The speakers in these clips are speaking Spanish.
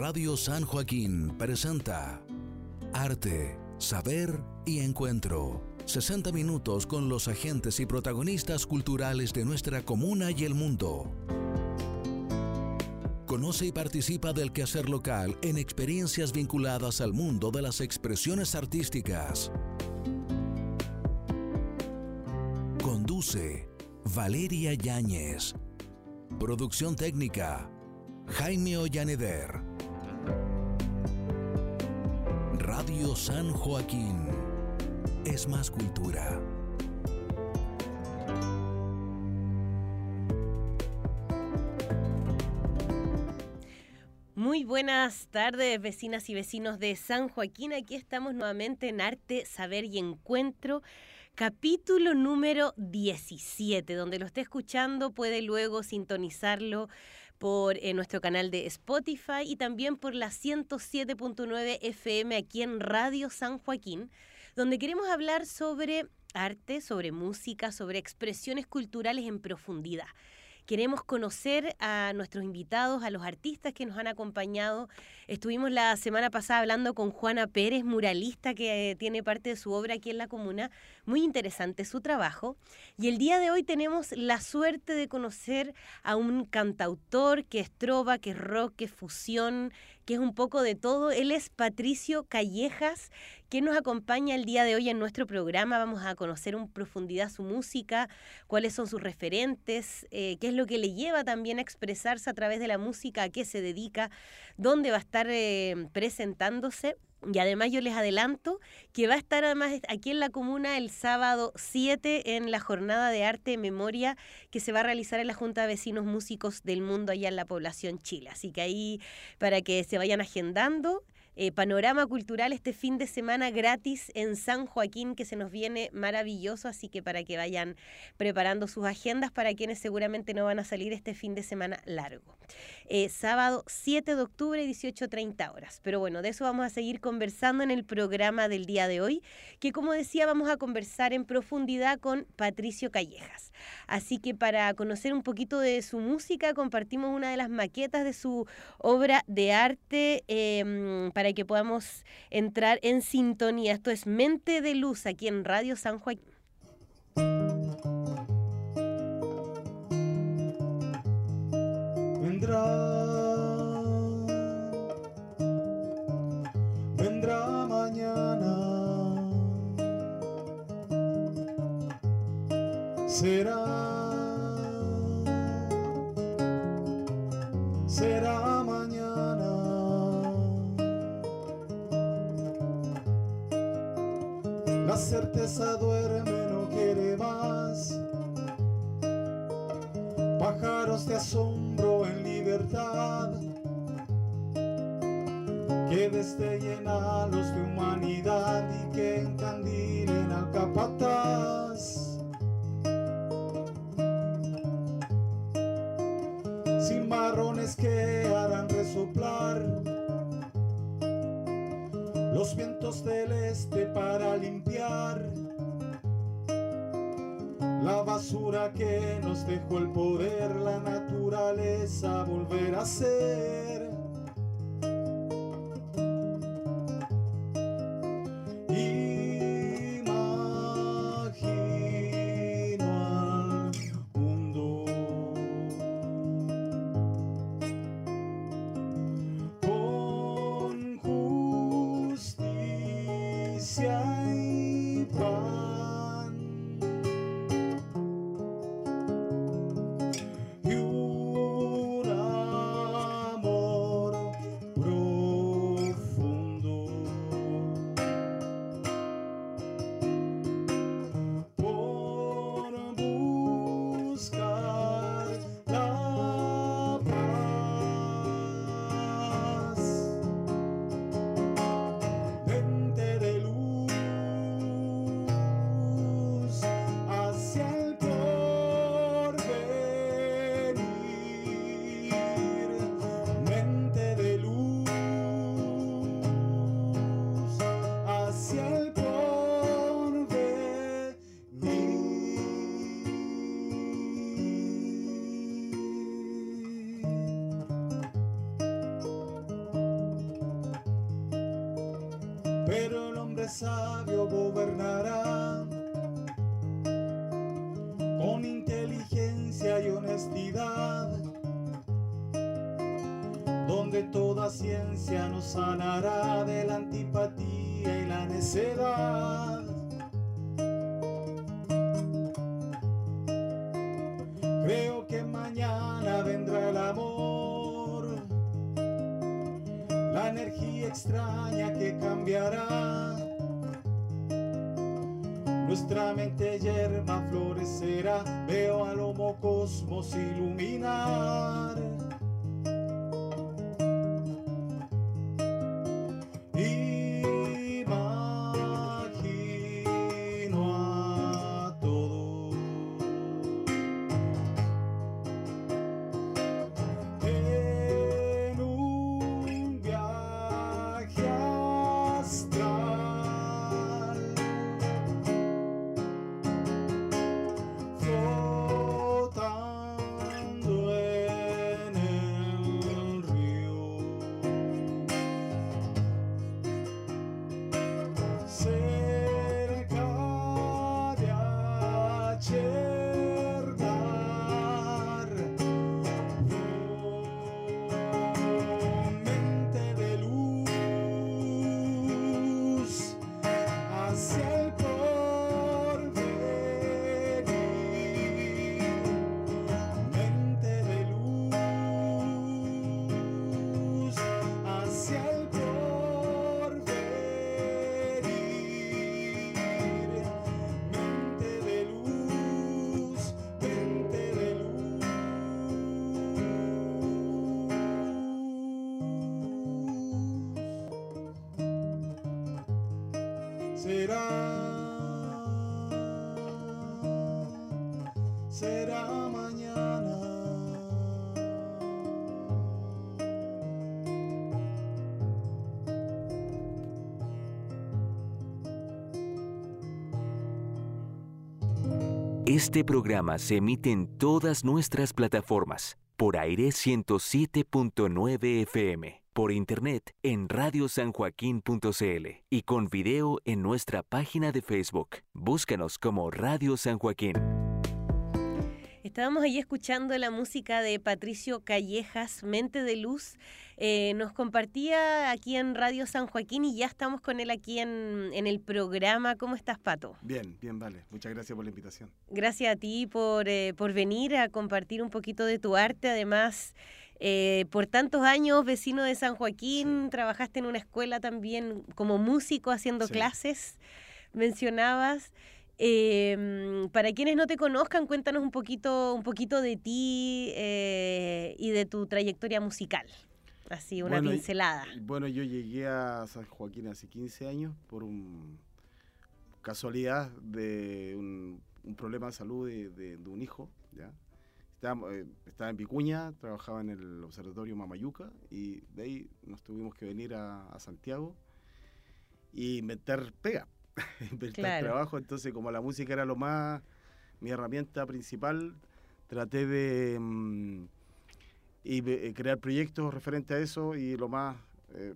Radio San Joaquín presenta Arte, Saber y Encuentro. 60 minutos con los agentes y protagonistas culturales de nuestra comuna y el mundo. Conoce y participa del quehacer local en experiencias vinculadas al mundo de las expresiones artísticas. Conduce Valeria Yáñez. Producción técnica Jaime Ollaneder. San Joaquín. Es más cultura. Muy buenas tardes, vecinas y vecinos de San Joaquín. Aquí estamos nuevamente en Arte, Saber y Encuentro, capítulo número 17. Donde lo esté escuchando puede luego sintonizarlo por eh, nuestro canal de Spotify y también por la 107.9 FM aquí en Radio San Joaquín, donde queremos hablar sobre arte, sobre música, sobre expresiones culturales en profundidad. Queremos conocer a nuestros invitados, a los artistas que nos han acompañado. Estuvimos la semana pasada hablando con Juana Pérez, muralista que eh, tiene parte de su obra aquí en la comuna. Muy interesante su trabajo. Y el día de hoy tenemos la suerte de conocer a un cantautor que es trova, que es rock, que es fusión, que es un poco de todo. Él es Patricio Callejas, que nos acompaña el día de hoy en nuestro programa. Vamos a conocer en profundidad su música, cuáles son sus referentes, eh, qué es lo que le lleva también a expresarse a través de la música, a qué se dedica, dónde va a estar eh, presentándose. Y además yo les adelanto que va a estar además aquí en la comuna el sábado 7 en la jornada de arte y memoria que se va a realizar en la Junta de Vecinos Músicos del Mundo allá en la población Chile. Así que ahí para que se vayan agendando. Eh, panorama cultural este fin de semana gratis en San Joaquín que se nos viene maravilloso, así que para que vayan preparando sus agendas para quienes seguramente no van a salir este fin de semana largo. Eh, sábado 7 de octubre, 18.30 horas. Pero bueno, de eso vamos a seguir conversando en el programa del día de hoy, que como decía vamos a conversar en profundidad con Patricio Callejas. Así que para conocer un poquito de su música, compartimos una de las maquetas de su obra de arte em, para que podamos entrar en sintonía. Esto es Mente de Luz aquí en Radio San Joaquín. Vendrá, vendrá mañana, será certeza duerme, no quiere más. Pájaros de asombro en libertad que destellen a los de humanidad y que encandilen al capataz. Que nos dejó el poder, la naturaleza volver a ser. Energía extraña que cambiará. Nuestra mente yerma florecerá, veo al homo cosmos iluminar. Este programa se emite en todas nuestras plataformas, por aire 107.9 FM, por internet en radiosanjoaquín.cl y con video en nuestra página de Facebook. Búscanos como Radio San Joaquín. Estábamos ahí escuchando la música de Patricio Callejas, Mente de Luz. Eh, nos compartía aquí en Radio San Joaquín y ya estamos con él aquí en, en el programa. ¿Cómo estás, Pato? Bien, bien, vale. Muchas gracias por la invitación. Gracias a ti por, eh, por venir a compartir un poquito de tu arte. Además, eh, por tantos años vecino de San Joaquín, trabajaste en una escuela también como músico haciendo Sí. clases, mencionabas. Eh, para quienes no te conozcan, cuéntanos un poquito, un poquito de ti eh, y de tu trayectoria musical. Así, una Bueno, y- pincelada. Bueno, yo llegué a San Joaquín hace 15 años por un casualidad de un, un problema de salud de, de- de un hijo. ¿ya? Estaba, eh, estaba en Vicuña, trabajaba en el Observatorio Mamayuca y de ahí nos tuvimos que venir a, a Santiago y meter pega, inventar Claro. trabajo. Entonces, como la música era lo más, mi herramienta principal, traté de mm, y eh, crear proyectos referentes a eso y lo más eh,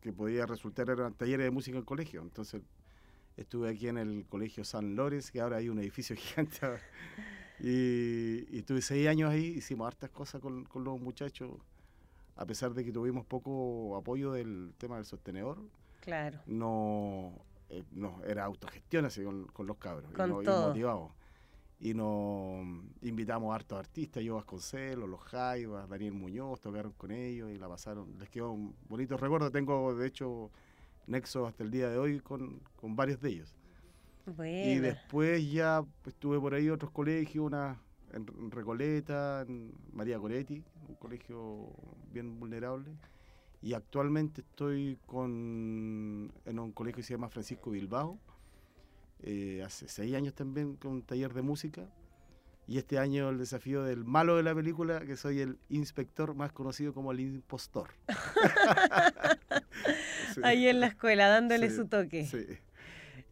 que podía resultar eran talleres de música en colegio. Entonces, estuve aquí en el Colegio San Lores, que ahora hay un edificio gigante. Y, y estuve seis años ahí, hicimos hartas cosas con, con los muchachos, a pesar de que tuvimos poco apoyo del tema del sostenedor, Claro. no, eh, no era autogestión así con, con los cabros, Con y, no- y todo. motivados. Y nos invitamos a hartos artistas, yo Vasconcelos, los Jaivas, Daniel Muñoz, tocaron con ellos y la pasaron, les quedó un bonito recuerdo, tengo de hecho nexo hasta el día de hoy con, con varios de ellos. Y después ya pues, estuve por ahí otros colegios, una en en Recoleta, en María Coretti, un colegio bien vulnerable. Y actualmente estoy con, en un colegio que se llama Francisco Bilbao. eh, hace seis años también con un taller de música. Y este año el desafío del malo de la película, que soy el inspector más conocido como el impostor. Sí, Ahí en la escuela, dándole Sí, su toque. sí.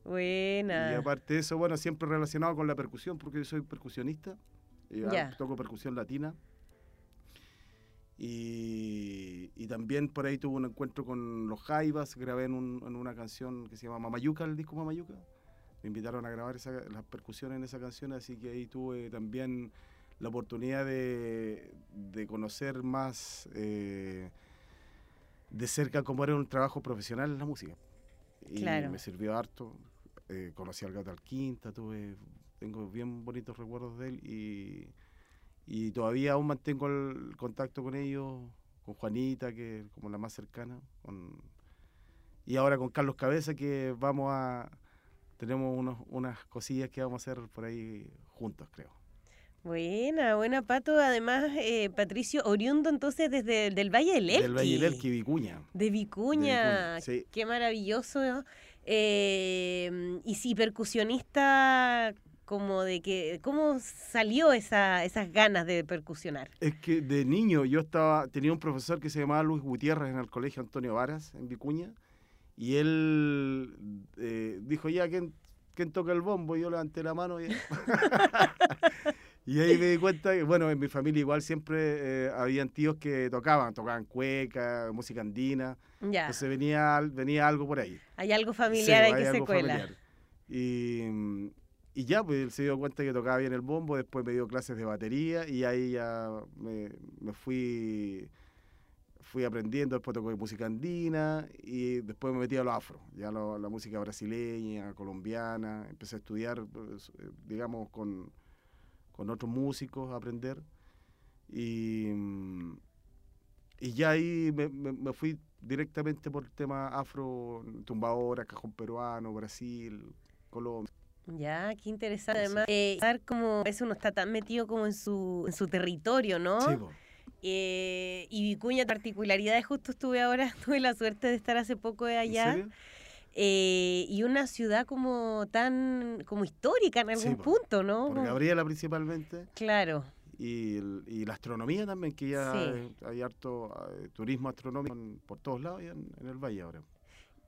Buena. Y aparte de eso, bueno, siempre relacionado con la percusión, porque yo soy percusionista, y Ya. toco percusión latina. Y, y también por ahí tuve un encuentro con los Jaivas, grabé en, un- en una canción que se llama Mamayuca, el disco Mamayuca. Me invitaron a grabar esa- las percusiones en esa canción, así que ahí tuve también la oportunidad de, de conocer más eh, de cerca cómo era un trabajo profesional en la música. Y Claro. me sirvió harto. Eh, conocí al Gato Alquinta, tuve, tengo bien bonitos recuerdos de él y, y todavía aún mantengo el contacto con ellos, con Juanita, que es como la más cercana, con, y ahora con Carlos Cabeza, que vamos a, tenemos unos, unas cosillas que vamos a hacer por ahí juntos, creo. Buena, buena, Pato. Además, eh, Patricio, oriundo entonces desde el del Valle del Elqui. Del Valle del Elqui, Vicuña. De Vicuña. Vicuña, sí. Qué maravilloso. Eh, y sí, percusionista, como de que, ¿cómo salió esa, esas ganas de percusionar? Es que de niño yo estaba, tenía un profesor que se llamaba Luis Gutiérrez en el colegio Antonio Varas, en Vicuña, y él eh, dijo, ya, ¿quién, quién toca el bombo? Y yo levanté la mano y... y ahí me di cuenta que, bueno, en mi familia igual siempre eh, habían tíos que tocaban, tocaban cueca, música andina, Ya, entonces venía, venía algo por ahí. hay algo familiar Sí, ahí hay que se cuela. familiar. Y, mm, y ya, pues él se dio cuenta que tocaba bien el bombo, después me dio clases de batería y ahí ya me, me fui fui aprendiendo, después toqué música andina y después me metí a lo afro, ya la música brasileña, colombiana, empecé a estudiar, pues, eh, digamos, con, con otros músicos, a aprender. Y, mm, y ya ahí me, me- me fui directamente por el tema afro, tumbadora, cajón peruano, Brasil, Colombia. Ya, qué interesante. Además, eh, como, veces uno está tan metido como en su, en su territorio, ¿no? Sí. Eh, y Vicuña, particularidades, justo estuve ahora, tuve la suerte de estar hace poco ¿En allá. serio? eh, y una ciudad como tan, como histórica en algún punto, ¿no? Por Gabriela principalmente. Claro, Y, y la astronomía también, que ya Sí. hay, hay harto eh, turismo astronómico en- por todos lados y en, en el valle ahora.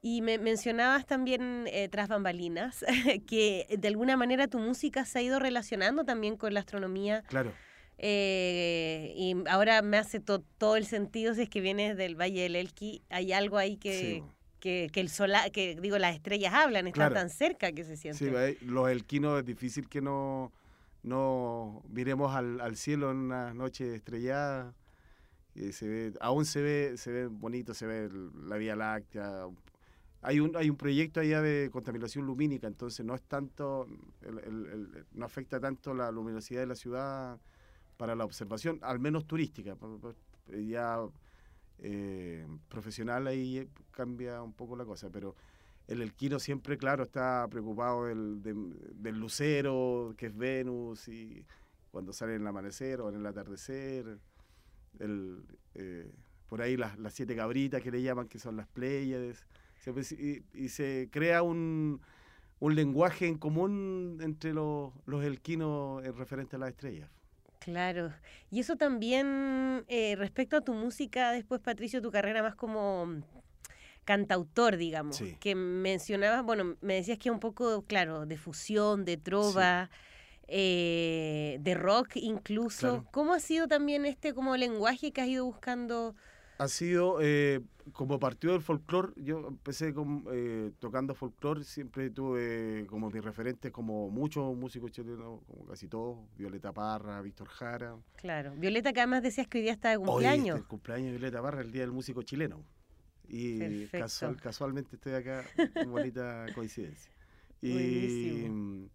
Y me mencionabas también eh, tras bambalinas que de alguna manera tu música se ha ido relacionando también con la astronomía Claro, eh, y ahora me hace to- todo el sentido si es que vienes del Valle del Elqui, hay algo ahí que, sí. que, que el sola, que digo las estrellas hablan, están Claro. tan cerca que se siente. Sí, los elquinos es difícil que no, no miremos al, al cielo en una noche estrellada. se ve, aún se ve, se ve bonito, se ve la Vía Láctea. Hay un, hay un proyecto allá de contaminación lumínica, entonces no es tanto, el- no afecta tanto la luminosidad de la ciudad para la observación, al menos turística. Ya eh, profesional ahí cambia un poco la cosa, pero el elquino siempre, claro, está preocupado del, del lucero, que es Venus, y cuando sale en el amanecer o en el atardecer. El, eh, por ahí las, las siete cabritas que le llaman, que son las Pléyades. Se pues, y, y se crea un, un lenguaje en común entre los, los elquinos en referente a las estrellas. Claro. Y eso también, eh, respecto a tu música, después, Patricio, tu carrera más como mm, cantautor, digamos, Sí. que mencionabas, bueno, me decías que un poco, claro, de fusión, de trova, eh, de rock incluso. Claro. ¿Cómo ha sido también este como lenguaje que has ido buscando? Ha sido, eh, como partió del folclore, yo empecé con, eh, tocando folclore, siempre tuve como mis referentes como muchos músicos chilenos, como casi todos, Violeta Parra, Víctor Jara. Claro. Violeta, que además decías que hoy día está de Hoy cumpleaños. este, el cumpleaños de Violeta Parra, el día del músico chileno. Y casual- casualmente estoy acá, qué bonita coincidencia. Y, Buenísimo.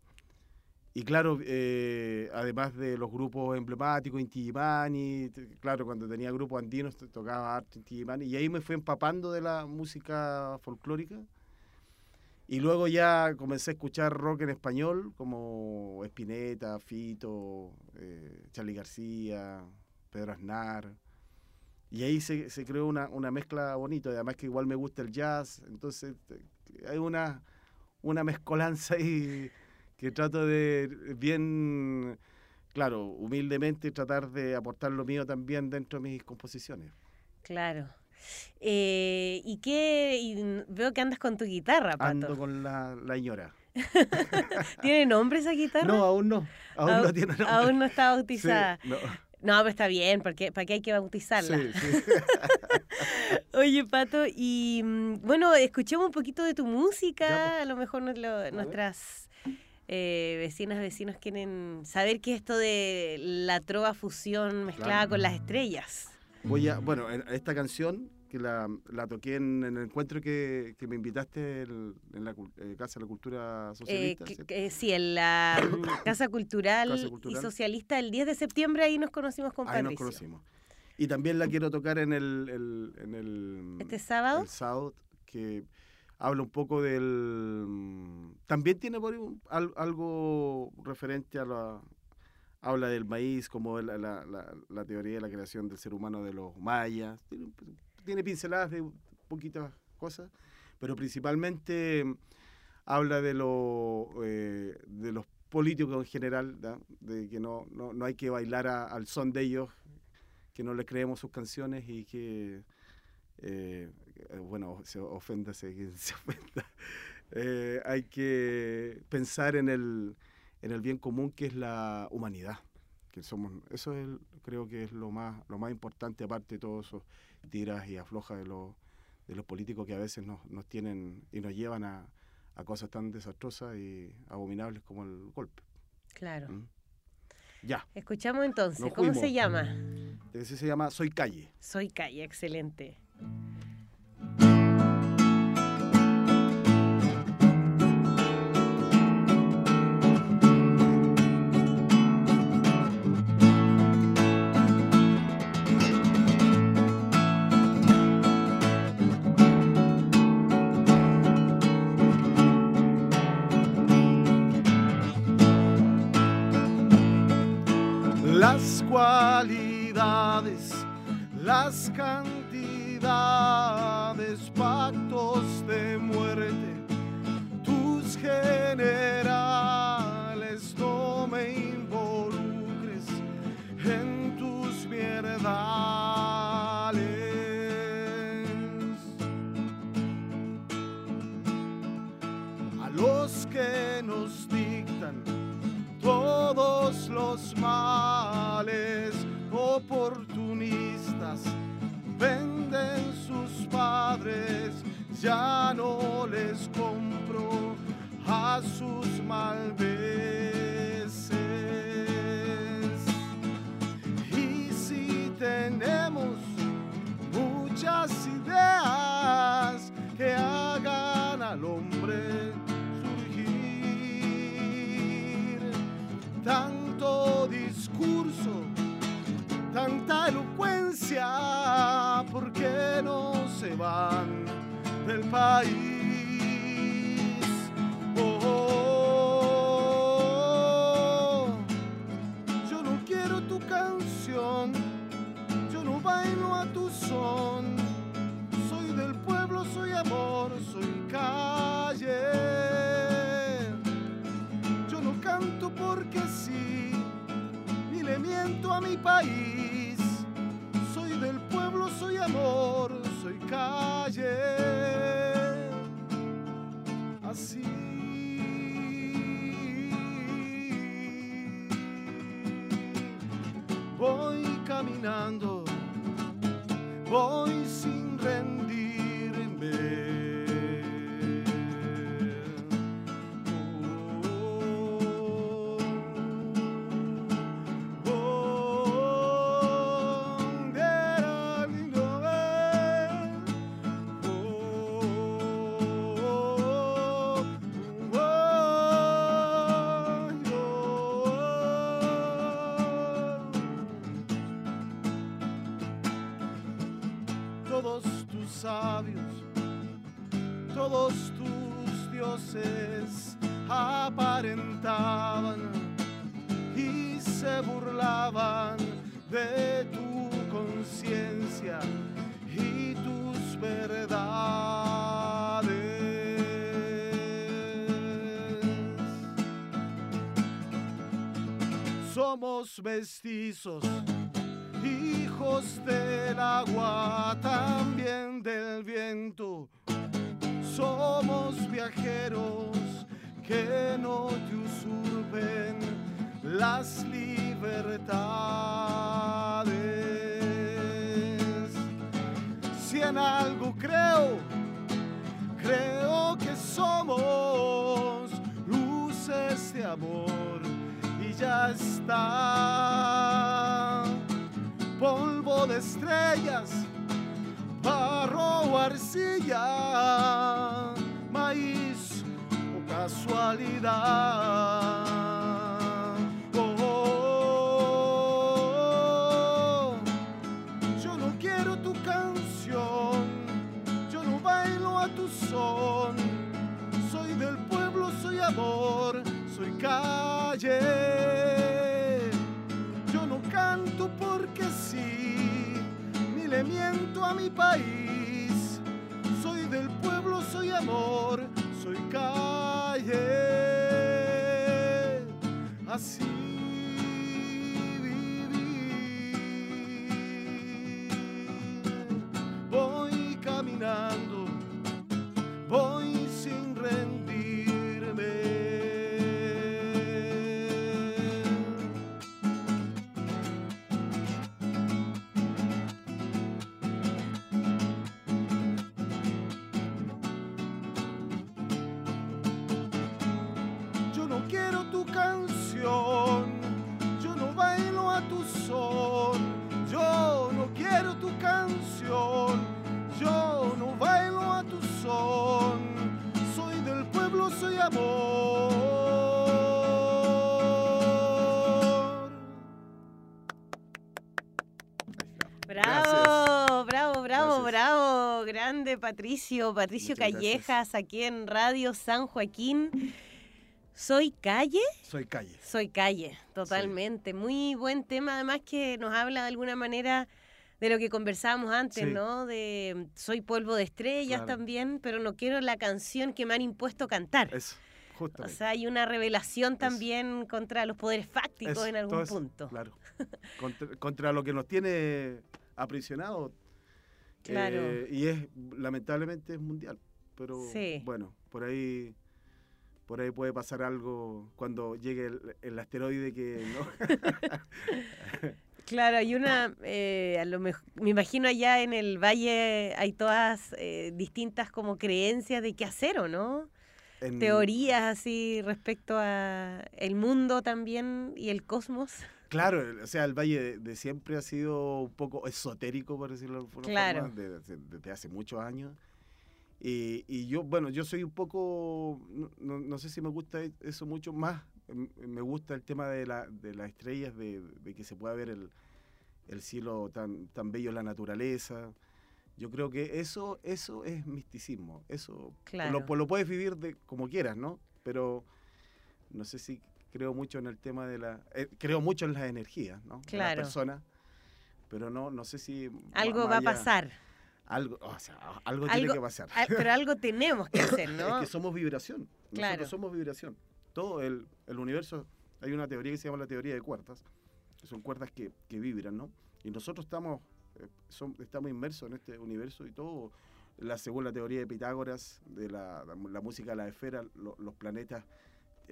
Y claro, eh, además de los grupos emblemáticos, Inti Illimani, t- claro, cuando tenía grupos andinos to- tocaba harto Inti Illimani, y ahí me fui empapando de la música folclórica. Y luego ya comencé a escuchar rock en español, como Spinetta, Fito, eh, Charly García, Pedro Aznar. Y ahí se, se creó una, una mezcla bonita, además que igual me gusta el jazz, entonces hay una, una mezcolanza ahí que trato de bien, claro, humildemente tratar de aportar lo mío también dentro de mis composiciones. Claro. Eh, ¿Y qué? y veo que andas con tu guitarra, Pato. Ando con la, la ñora. ¿Tiene nombre esa guitarra? No, aún no, aún no tiene nombre. Aún no está Sí, bautizada. no. No, pero está bien, porque ¿para qué hay que bautizarla? Sí, sí. Oye, Pato, y mm, bueno, escuchemos un poquito de tu música. Ya, pues. A lo mejor nos lo- nuestras eh, vecinas, vecinos quieren saber qué es esto de la trova fusión mezclada Claro. con las estrellas. Voy a, bueno, en- esta canción que la, la toqué en, en el encuentro que, que me invitaste el- en la eh, Casa de la Cultura Eh, Socialista. sí, en la mm, Casa Cultural, Casa y. Socialista, el 10 de septiembre, ahí nos conocimos con Ahí nos Patricio. conocimos. Y también la quiero tocar en el, el- en el, ¿Este sábado? el sábado, que habla un poco del... También tiene algo referente a la... Habla del maíz, como la, la- teoría de la creación del ser humano de los mayas. Tiene, tiene pinceladas de poquitas cosas, pero principalmente mm, habla de, lo, eh, de los políticos en general, de que no, no, no hay que bailar a- al son de ellos, que no le creemos sus canciones y que, eh, bueno, se oféndase quien se ofenda. Eh, hay que pensar en el, en el bien común que es la humanidad. Que somos, eso es, creo que es lo más, lo más importante, aparte de todos esos tiras y aflojas de los, de los políticos que a veces nos, nos tienen y nos llevan a, a cosas tan desastrosas y abominables como el golpe. Claro. ¿Mm? Ya, Escuchamos entonces, Nos ¿cómo se fuimos. llama? ese se llama Soy Calle. Soy Calle, excelente. Las cantidades, ya no les compro a sus malveces. Y si tenemos muchas ideas que hagan al hombre surgir, tanto discurso, tanta elocuencia, ¿por qué no se van del país? Oh, yo no quiero tu canción, yo no bailo a tu son, soy del pueblo, soy amor, soy calle. Yo no canto porque sí, ni le miento a mi país. Soy del pueblo, soy amor, soy calle. Caminando, voy sin mestizos, hijos del agua, también Polvo de estrellas, barro o arcilla, maíz o casualidad. Patricio, Patricio Muchas gracias. Callejas, aquí en Radio San Joaquín. Soy calle, Soy calle. soy calle, totalmente. Muy buen tema, además que nos habla de alguna manera de lo que conversábamos antes, Sí. ¿no? De soy polvo de estrellas Claro. también, pero no quiero la canción que me han impuesto cantar. Eso, O justamente. sea, hay una revelación también contra los poderes fácticos Eso, en algún punto. Claro. Contra, contra lo que nos tiene aprisionados. Claro. eh, y es, lamentablemente, es mundial. Pero Sí. bueno, por ahí por ahí puede pasar algo cuando llegue el, el asteroide que no. Claro, hay una, eh, a lo mej- me imagino allá en el valle hay todas eh, distintas como creencias de qué hacer o no, en- teorías así respecto a el mundo también y el cosmos. Claro, o sea, el Valle de, de siempre ha sido un poco esotérico, por decirlo de alguna Claro. forma, de- de- desde hace muchos años. Y, y yo, bueno, yo soy un poco, no, sé si me gusta e- eso mucho más, me gusta el tema de, la, de las estrellas, de, de que se pueda ver el, el cielo tan, tan bello, la naturaleza. Yo creo que eso, eso es misticismo, eso Claro. lo, lo puedes vivir de, como quieras, ¿no? Pero no sé si creo mucho en el tema de la... eh, creo mucho en las energías, ¿no? De Claro. las personas, pero no, no sé si... Algo va a pasar, Algo, o sea, algo, Algo- tiene que pasar. Ah, pero algo tenemos que hacer, ¿no? Es que somos vibración. Claro. Nosotros somos vibración. Todo el, el universo, hay una teoría que se llama la teoría de cuerdas, que son cuerdas que, que vibran, ¿no? Y nosotros estamos, eh, son- estamos inmersos en este universo y todo, la, según la teoría de Pitágoras, de la, la, la música de la esfera, lo- los planetas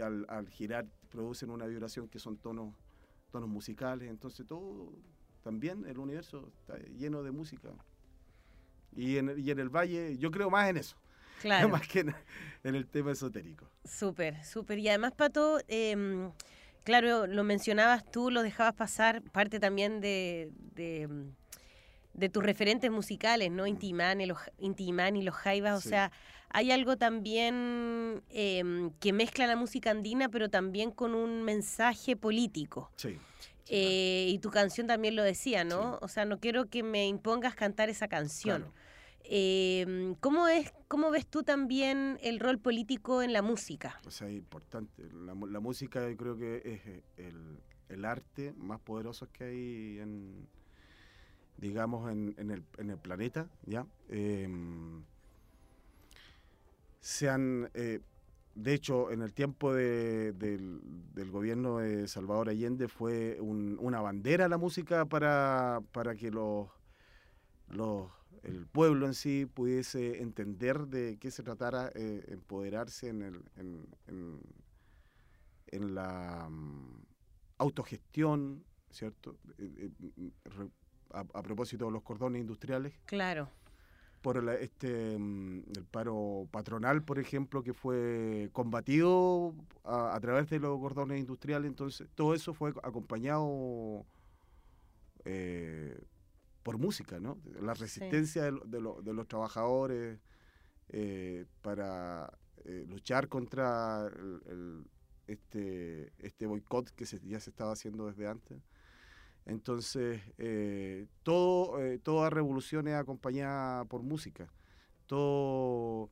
al, al girar producen una vibración que son tonos, tonos musicales, entonces todo, también el universo está lleno de música. Y en, el- y en el valle, yo creo más en eso, Claro. más que en, en el tema esotérico. Súper, súper. Y además, Pato, em, claro, lo mencionabas tú, lo dejabas pasar, parte también de, de, de tus referentes musicales, ¿no? Inti Imán y los, Inti Imán y los Jaivas, o sea, hay algo también em, que mezcla la música andina, pero también con un mensaje político. Sí. sí, Eh, y tu canción también lo decía, ¿no? Sí. O sea, no quiero que me impongas cantar esa canción. claro. Eh, ¿cómo, es, ¿Cómo ves tú también el rol político en la música? O sea, es importante. La, la música yo creo que es eh, el, el arte más poderoso que hay en, digamos, en, en el, en el planeta, ¿ya? Em, se han, eh, de hecho, en el tiempo de- del, gobierno de Salvador Allende fue un- una bandera la música para, para que los, los, el pueblo en sí pudiese entender de qué se tratara, eh, empoderarse en, el, en, en- la mm, autogestión, ¿cierto? Eh, eh, a, a propósito de los cordones industriales, Claro, por la- este mm, el paro patronal, por ejemplo, que fue combatido a, a través de los cordones industriales, entonces todo eso fue acompañado eh, por música, ¿no? La resistencia de, lo- de lo- de los trabajadores eh, para eh, luchar contra el- el- este, este boicot que se- ya se estaba haciendo desde antes. Entonces, eh, todo, eh, toda revolución es acompañada por música. Todo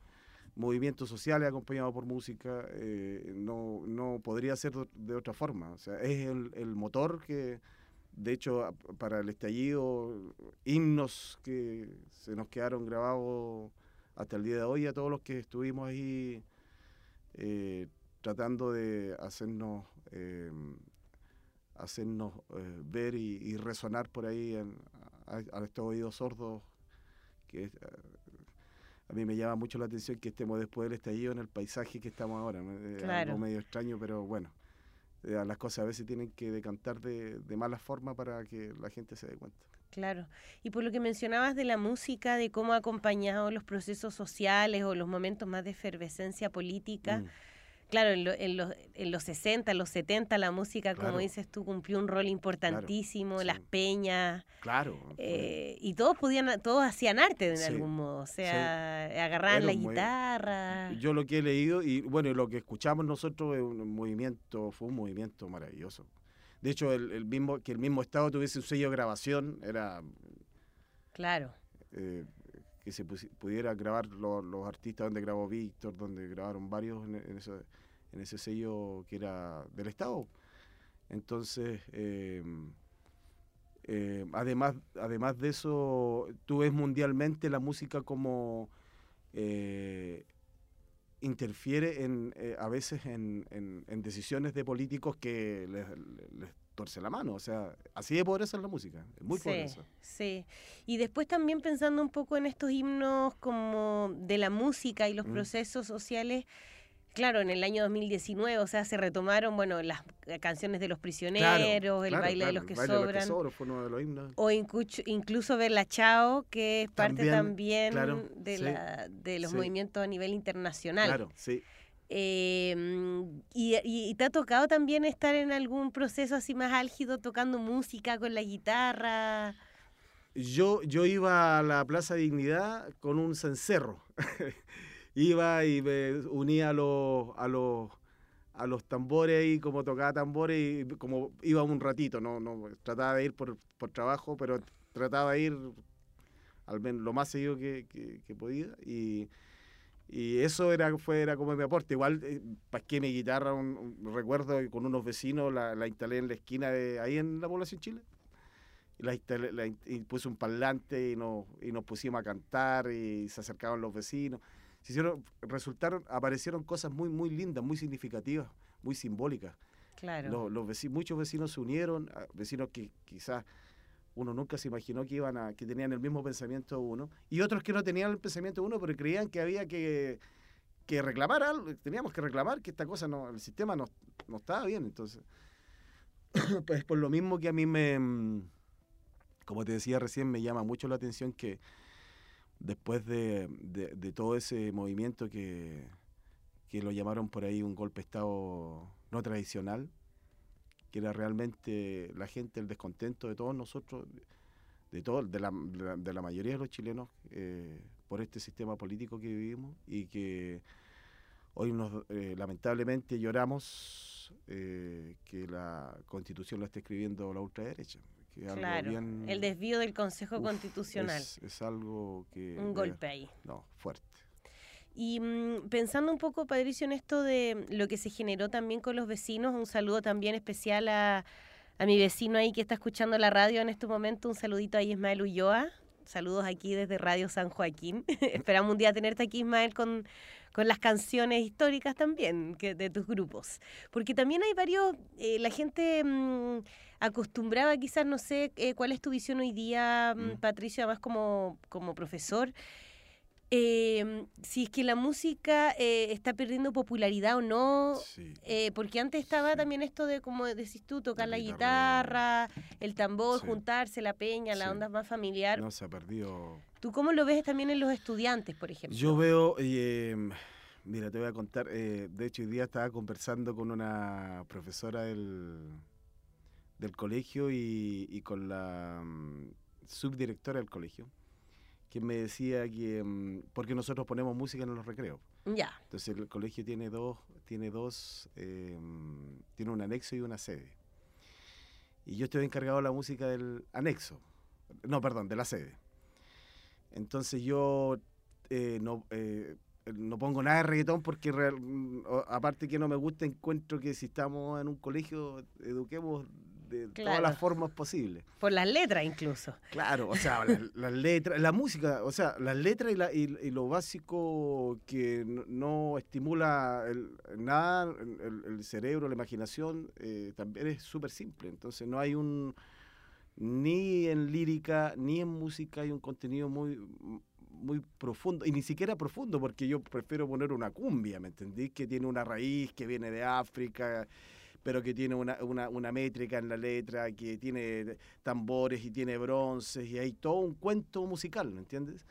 movimiento social es acompañado por música. eh, no, no podría ser de- otra forma. O sea, es el, motor que, de hecho, para el estallido, himnos que se nos quedaron grabados hasta el día de hoy a todos los que estuvimos ahí eh, tratando de hacernos eh, hacernos eh, ver y, y resonar por ahí en- a, a estos oídos sordos que eh, a mí me llama mucho la atención que estemos después del estallido en el paisaje que estamos ahora Claro. algo medio extraño pero bueno eh, las cosas a veces tienen que decantar de, de mala forma para que la gente se dé cuenta claro. Y por lo que mencionabas de la música, de cómo ha acompañado los procesos sociales o los momentos más de efervescencia política. Mm. Claro, en, lo- en los, en los 60, los 70, la música, como dices tú, cumplió un rol importantísimo, sí. las peñas, claro eh, y todos podían, todos hacían arte de Sí, algún modo, o sea, agarraban la guitarra. Yo lo que he leído y bueno, lo que escuchamos nosotros es un movimiento, fue un movimiento maravilloso. De hecho, el, el mismo que el mismo estado tuviese un sello de grabación era Claro, eh, que se pudiera grabar lo- los artistas donde grabó Víctor, donde grabaron varios en, ese, en ese sello que era del estado. Entonces, eh, eh, además, además de eso, tú ves mundialmente la música como eh, interfiere en, eh, a veces en, en- decisiones de políticos que les torce la mano. O sea, así de poderosa es la música, es muy sí, poderosa. sí. Y después también pensando un poco en estos himnos como de la música y los Mm. procesos sociales, claro, en el año 2019, o sea, se retomaron, bueno, las canciones de los prisioneros, el claro, baile de los que el baile de sobran. sobran fue uno de los himnos. O incluso, incluso ver la Chao, que es parte También, de, sí, la, de los sí. movimientos a nivel internacional. Claro, sí. Eh, y- y te ha tocado también estar en algún proceso así más álgido tocando música con la guitarra. Yo, yo iba a la Plaza Dignidad con un cencerro. iba y me unía a los, a los, a los tambores y como tocaba tambores y como iba un ratito, no, no trataba de ir por, por trabajo, pero trataba de ir al menos lo más seguido que, que- que podía y, y eso era, fue, era como mi aporte. Igual eh, pasqué mi guitarra, un, un recuerdo con unos vecinos, la, la instalé en la esquina de ahí en la población Chile y, la instalé- la y puse un parlante y nos, y nos pusimos a cantar y se acercaban los vecinos. Se hicieron, resultaron, aparecieron cosas muy, muy lindas, muy significativas, muy simbólicas. Claro. Los, los veci- muchos vecinos se unieron, a- vecinos que quizás uno nunca se imaginó que iban a, que tenían el mismo pensamiento uno, y otros que no tenían el pensamiento uno, pero creían que había que, que reclamar algo, teníamos que reclamar que esta cosa no, el sistema no, no estaba bien. Entonces, pues por lo mismo que a mí me, mm, como te decía recién, me llama mucho la atención que después de, de- de todo ese movimiento que, que lo llamaron por ahí un golpe de Estado no tradicional, que era realmente la gente, el descontento de todos nosotros, de, todo, de, la, de la- de la mayoría de los chilenos, eh, por este sistema político que vivimos y que hoy nos, eh, lamentablemente lloramos eh, que la constitución la esté escribiendo la ultraderecha. Que algo Claro. bien- El desvío del Consejo Uf, Constitucional. Es, es algo que... un golpe ahí. No, fuerte. Y mm, pensando un poco, Patricio, en esto de lo que se generó también con los vecinos, un saludo también especial a, a mi vecino ahí que está escuchando la radio en este momento, un saludito a Ismael Ulloa. Saludos aquí desde Radio San Joaquín. Esperamos un día tenerte aquí, Ismael, con, con las canciones históricas también que, de tus grupos. Porque también hay varios, eh, la gente mm, acostumbraba quizás, no sé, eh, cuál es tu visión hoy día, mm, Mm. Patricio, además como, como profesor, eh, si es que la música eh, está perdiendo popularidad o no, Sí. eh, porque antes estaba Sí. también esto de, como decís tú, tocar la guitarra, el tambor, Sí. juntarse, la peña, la onda más familiar. No se ha perdido. ¿Tú cómo lo ves también en los estudiantes, por ejemplo? Yo veo, eh, mira, te voy a contar, eh, de hecho hoy día estaba conversando con una profesora del, del colegio y, y con la mm, subdirectora del colegio, que me decía que, mm, porque nosotros ponemos música en los recreos, Ya, entonces el colegio tiene dos, tiene dos, eh, mm, tiene un anexo y una sede. Y yo estoy encargado de la música del anexo, no, perdón, de la sede. Entonces yo eh, no, eh, no pongo nada de reggaetón porque real- mm, aparte que no me gusta, encuentro que si estamos en un colegio, eduquemos de todas las formas posibles. por las letras incluso. Claro, o sea, las, letras, la música, o sea, las letras y, la- y- y lo básico que no, no estimula el- nada, el, el cerebro, la imaginación, eh, también es súper simple. Entonces no hay un, ni en lírica, ni en música hay un contenido muy muy profundo, y ni siquiera profundo, porque yo prefiero poner una cumbia, ¿me entendís? Que tiene una raíz, que viene de África, pero que tiene una, una, una métrica en la letra, que tiene tambores y tiene bronces, y hay todo un cuento musical, ¿me entiendes?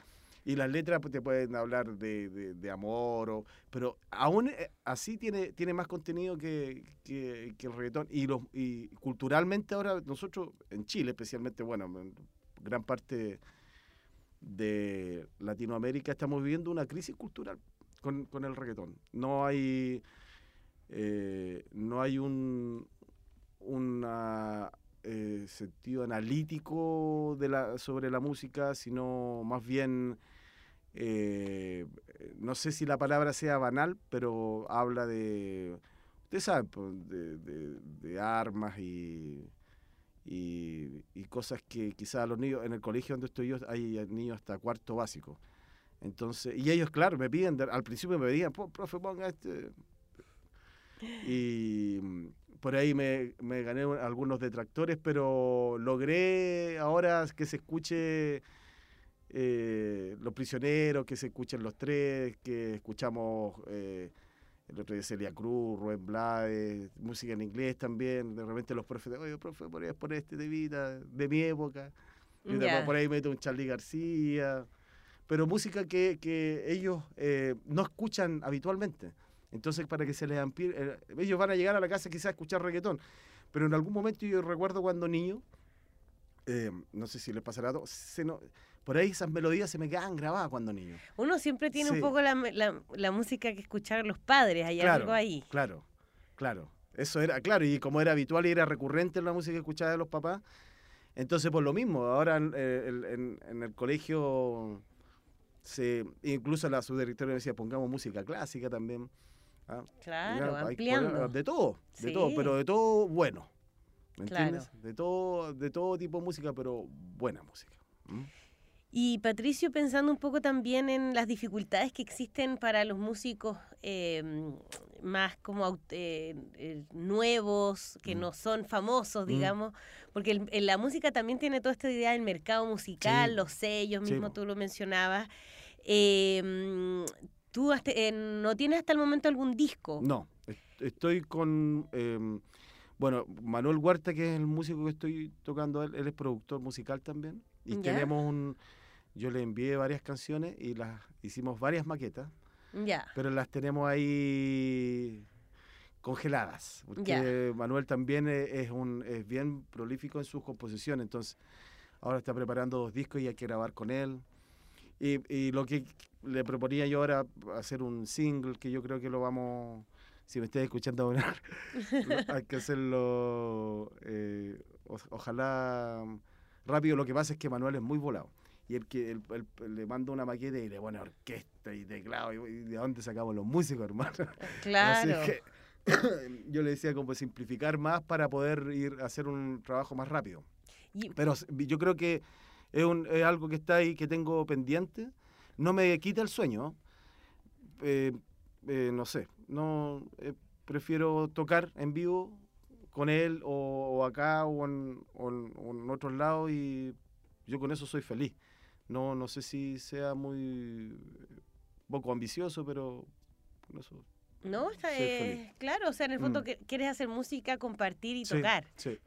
Y las letras pues, te pueden hablar de, de- de amor, o, pero aún eh, así tiene, tiene más contenido que, que- que el reggaetón. Y, los, y culturalmente ahora nosotros, en Chile especialmente, bueno, en gran parte de Latinoamérica estamos viviendo una crisis cultural con, con el reggaetón. No hay, eh, no hay un una, eh, sentido analítico de la, sobre la música, sino más bien, eh, no sé si la palabra sea banal, pero habla de, usted sabe, de, de- armas y, y, cosas que quizás los niños, en el colegio donde estoy yo, hay niños hasta cuarto básico. Entonces, y ellos, claro, me piden, de- al principio me pedían, "Po- profe, ponga este. Y mm, por ahí me, me gané un- algunos detractores, pero logré ahora que se escuche eh, Los Prisioneros, que se escuchen Los Tres, que escuchamos eh, el otro día Celia Cruz, Rubén Blades, música en inglés también. De repente los profes, oye, profe, por ahí por este de vida, de mi época. Y Ya. por ahí meto un Charlie García. Pero música que, que ellos eh, no escuchan habitualmente. Entonces, para que se les ampie, eh, ellos van a llegar a la casa quizás a escuchar reggaetón. Pero en algún momento yo recuerdo cuando niño, eh, no sé si les pasará a todos, se no- por ahí esas melodías se me quedaban grabadas cuando niño. Uno siempre tiene un poco la, la- la música que escuchar los padres, hay Claro, algo ahí. Claro, claro. Eso era, claro, y como era habitual y era recurrente en la música que escuchaba de los papás, entonces por lo mismo, ahora en, eh, el- en- en el colegio, se, incluso la subdirectora me decía, pongamos música clásica también. ¿Ah? Claro, Ya, ampliando. De todo, de todo, Sí. pero de todo bueno. ¿Me Claro. entiendes? De todo, de todo tipo de música, pero buena música. Y Patricio, pensando un poco también en las dificultades que existen para los músicos eh, más como eh, eh, nuevos, que Mm. no son famosos, Mm. digamos, porque el- en la música también tiene toda esta idea del mercado musical, Sí. los sellos, Sí, mismo po. tú lo mencionabas. ¿Tú hasta- eh, no tienes hasta el momento algún disco? No, est- estoy con, em, bueno, Manuel Huerta, que es el músico que estoy tocando, él, él es productor musical también. Y Ya. tenemos un, yo le envié varias canciones y las hicimos varias maquetas, Ya, pero las tenemos ahí congeladas, porque Ya. Manuel también es, es un, es bien prolífico en sus composiciones, entonces ahora está preparando dos discos y hay que grabar con él. Y, y lo que le proponía yo ahora, hacer un single, que yo creo que lo vamos, si me estáis escuchando lo- hay que hacerlo, eh, o- ojalá rápido. Lo que pasa es que Manuel es muy volado. Y el que el- el- le manda una maqueta y le pone orquesta y teclado. Y, y de dónde sacamos los músicos, hermano? claro. Así que yo le decía como simplificar más para poder ir a hacer un trabajo más rápido. Pero yo creo que es, un, es algo que está ahí que tengo pendiente. No me quita el sueño. Eh, eh, no sé, no eh, prefiero tocar en vivo con él o, o acá o en, o en- o en otros lados y yo con eso soy feliz. No, no sé si sea muy poco ambicioso, pero con eso. No, está, eh, claro, o sea, en el fondo Mm. que- quieres hacer música, compartir y Sí, tocar. Sí.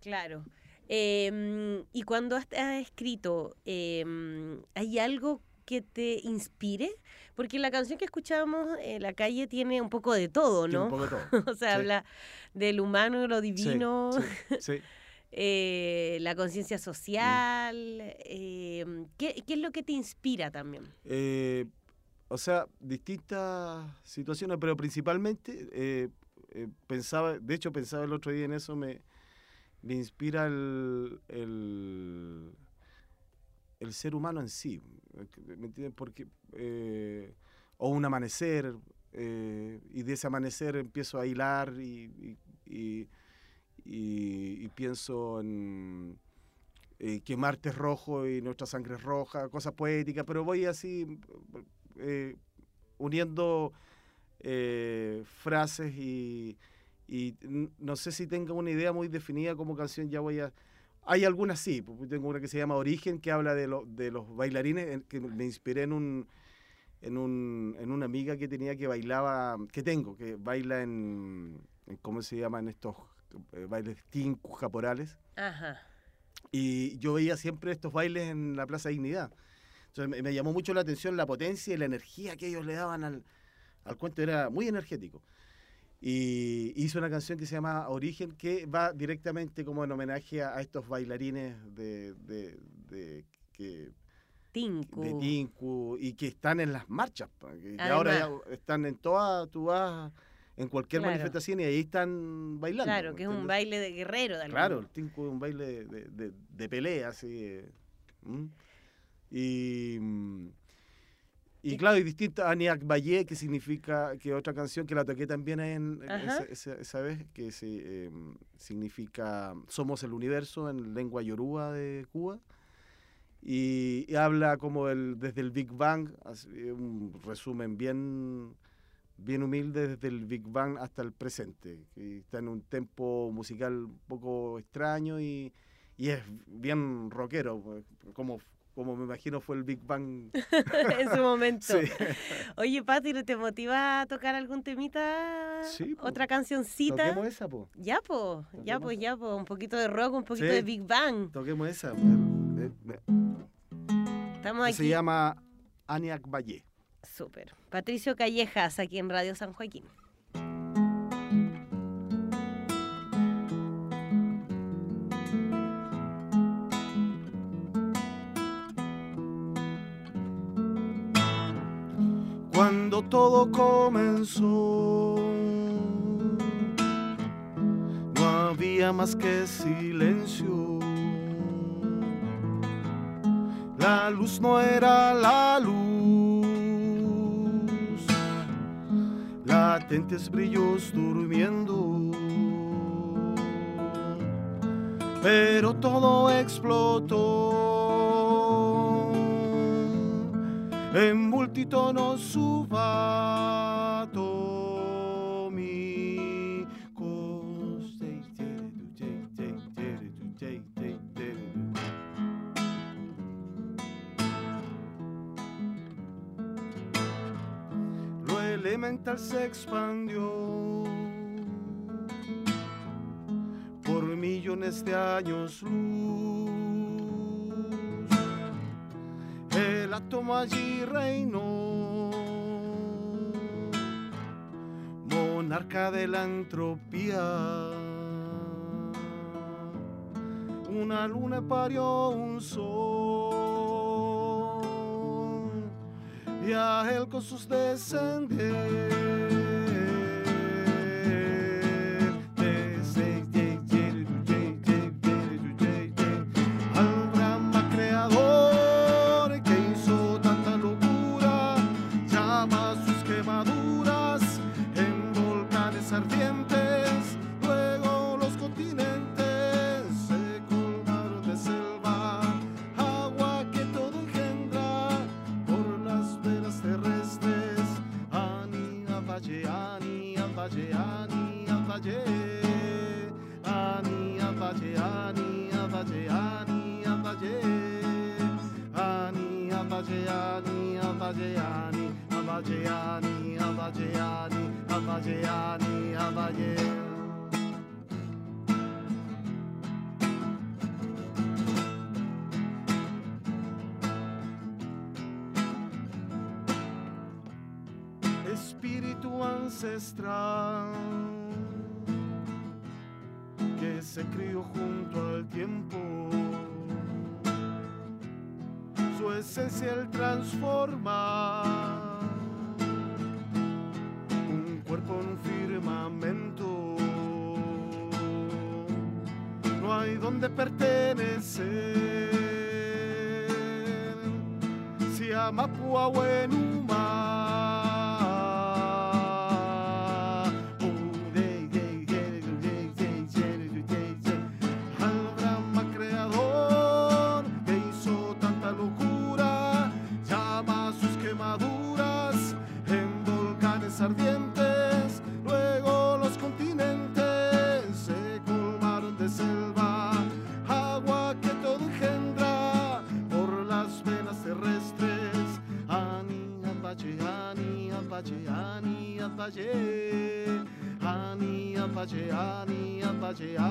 Claro. Em, y cuando has, has escrito, em, ¿hay algo que te inspire? Porque la canción que escuchábamos, eh, La calle, tiene un poco de todo, Tiene ¿no? un poco de todo. o sea, Sí. habla del humano, lo divino, sí, sí. eh, la conciencia social. em, ¿qué, qué es lo que te inspira también? Eh, o sea, distintas situaciones, pero principalmente eh, pensaba, de hecho pensaba el otro día en eso, me, me inspira el, el, el ser humano en sí, ¿me? Porque, eh, o un amanecer, eh, y de ese amanecer empiezo a hilar y, pienso en eh, que Marte es rojo y nuestra sangre es roja, cosas poéticas, pero voy así eh, uniendo frases y, no sé si tenga una idea muy definida como canción, ya voy a... Hay algunas sí, tengo una que se llama Origen, que habla de, lo- de los bailarines, que me inspiré en un, en, un, en una amiga que tenía que bailaba, que tengo, que baila en, en ¿cómo se llaman estos eh, bailes tinku japorales? Ajá. Y yo veía siempre estos bailes en la Plaza Dignidad. Entonces me, me llamó mucho la atención la potencia y la energía que ellos le daban al, al cuento, era muy energético. Y hizo una canción que se llama Origen, que va directamente como en homenaje a, estos bailarines de, de, de, que, Tinku. de Tinku y que están en las marchas. que ya ahora ya Además. están en todas, tú vas en cualquier Claro. manifestación y ahí están bailando. Claro, ¿me que es un baile de guerrero. De Claro, el tinku es un baile de, de- de- pelea, así. Y, mm, y Y- claro, y distinta Aniak Valle, que significa, que otra canción que la toqué también en, esa, esa- esa vez, que se, eh, significa Somos el universo en lengua yoruba de Cuba. Y, y habla como el, desde el Big Bang, así, un resumen bien, bien humilde desde el Big Bang hasta el presente. que está en un tempo musical un poco extraño y, y es bien rockero, pues, como, como me imagino fue el Big Bang. en su momento. Sí. Oye, Pati, ¿no te motiva a tocar algún temita? Sí, po. ¿Otra cancioncita? Toquemos esa, po. Ya, po, ya, pues, ya, pues, un poquito de rock, un poquito Sí. de Big Bang. Toquemos esa. eh, Estamos que aquí. se llama Aniak Valle. Súper. Patricio Callejas, aquí en Radio San Joaquín. No había más que silencio. La luz no era la luz, latentes brillos durmiendo. Pero todo explotó en multitonos subatómicos. Se expandió por millones de años luz. El átomo allí reinó, monarca de la entropía. Una luna parió un sol y a él con sus descendientes. Ardientes. Luego los continentes se colmaron de selva, agua que todo engendra por las venas terrestres. Ani, apache, ani, apache, ani, apache. Ani, apache, ani, apache, ani,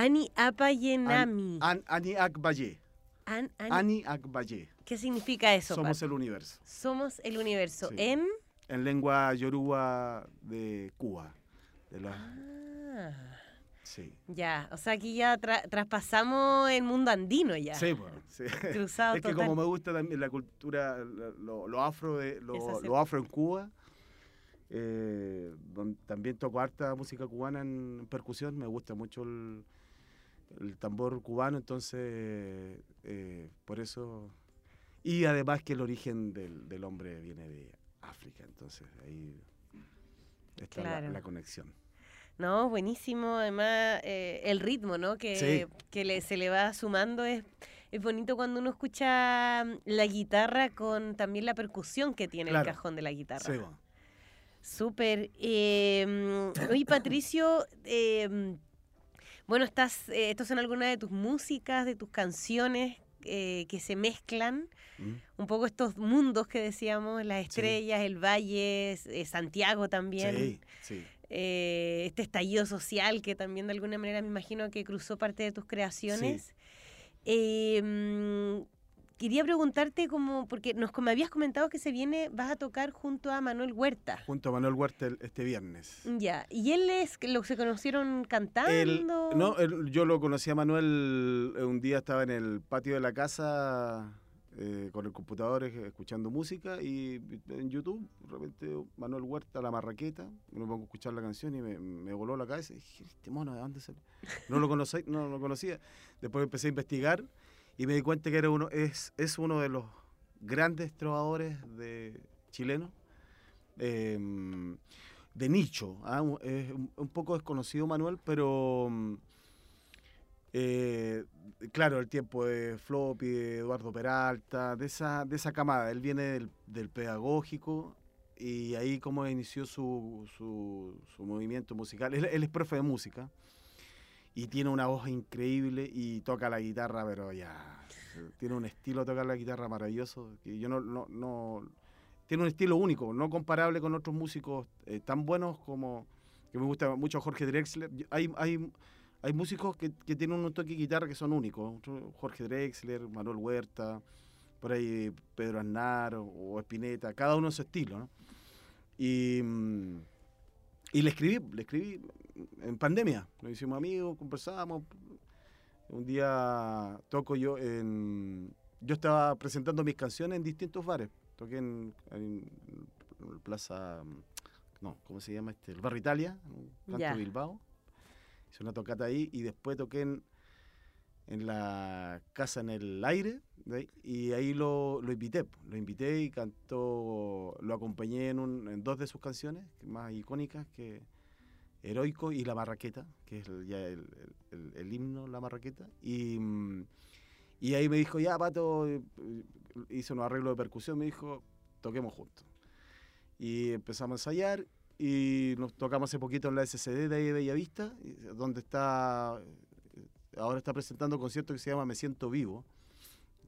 Ani Apayenami. An- Ani Akbaye. An- Ani- Akbaye. ¿Qué significa eso? Somos el universo. Somos el universo. Sí. En. En lengua yoruba de Cuba. De la, Ah, sí. ya, o sea, aquí ya tra- traspasamos el mundo andino ya. Sí, pues, sí. Cruzado Es que total. como me gusta también la cultura, lo, afro, de, lo, afro en Cuba, eh, don- también toco harta música cubana en percusión, me gusta mucho el, el tambor cubano, entonces eh, por eso... Y además que el origen del, del hombre viene de África, entonces ahí está la- Claro. la, conexión. No, buenísimo. Además, eh, el ritmo, ¿no? Que, Sí. que le, se le va sumando es, es bonito cuando uno escucha mm, la guitarra con también la percusión que tiene Claro. el cajón de la guitarra. Sí. Súper. Eh, mm, oye, Patricio, eh, mm, bueno, estás, eh, estos son algunas de tus músicas, de tus canciones eh, que se mezclan. Mm. Un poco estos mundos que decíamos, las estrellas, el valle, eh, Santiago también. Sí, sí. eh, este estallido social que también de alguna manera me imagino que cruzó parte de tus creaciones. Eh, mm, quería preguntarte como, porque nos me habías comentado que se viene, vas a tocar junto a Manuel Huerta. Junto a Manuel Huerta el- este viernes. Ya, y él es, que lo se conocieron cantando. Él- no, él- yo lo conocí a Manuel, eh, un día estaba en el patio de la casa eh, con el computador eh, escuchando música y en YouTube, de repente Manuel Huerta, La Marraqueta, me pongo a escuchar la canción y me, me voló la cabeza y dije, este mono, ¿de dónde salió? No lo, conocí, no lo conocía. Después empecé a investigar y me di cuenta que era uno, es, es uno de los grandes trovadores de chilenos. em, de nicho. ¿ah? Es un, poco desconocido Manuel, pero eh, claro, el tiempo de Floppy, de Eduardo Peralta, de esa, de esa camada. Él viene del, del pedagógico y ahí como inició su, su, movimiento musical. Él es profe de música y tiene una voz increíble y toca la guitarra, pero ya tiene un estilo tocar la guitarra maravilloso que yo no, no, no tiene un estilo único, no comparable con otros músicos eh, tan buenos como que me gusta mucho Jorge Drexler. Hay, hay, hay músicos que, que tienen un toque de guitarra que son únicos. Jorge Drexler, Manuel Huerta, por ahí Pedro Aznar o, Spinetta, cada uno su estilo, ¿no? Y, mm, y le escribí, le escribí en pandemia. Nos hicimos amigos, conversábamos. Un día toco yo en... Yo estaba presentando mis canciones en distintos bares. Toqué en, en Plaza... No, ¿cómo se llama este? El Barrio Italia, en Canto. Bilbao. Hice una tocata ahí y después toqué en, en la casa en el aire y ahí lo, lo invité. Lo invité y cantó, lo acompañé en, un- en dos de sus canciones más icónicas que Heroico y La Marraqueta, que es el- ya el, el- el- himno La Marraqueta. Y, y ahí me dijo, ya, Pato, hice un arreglo de percusión, me dijo, toquemos juntos. Y empezamos a ensayar y nos tocamos hace poquito en la SCD de ahí de Bellavista, donde está, ahora está presentando un concierto que se llama Me Siento Vivo.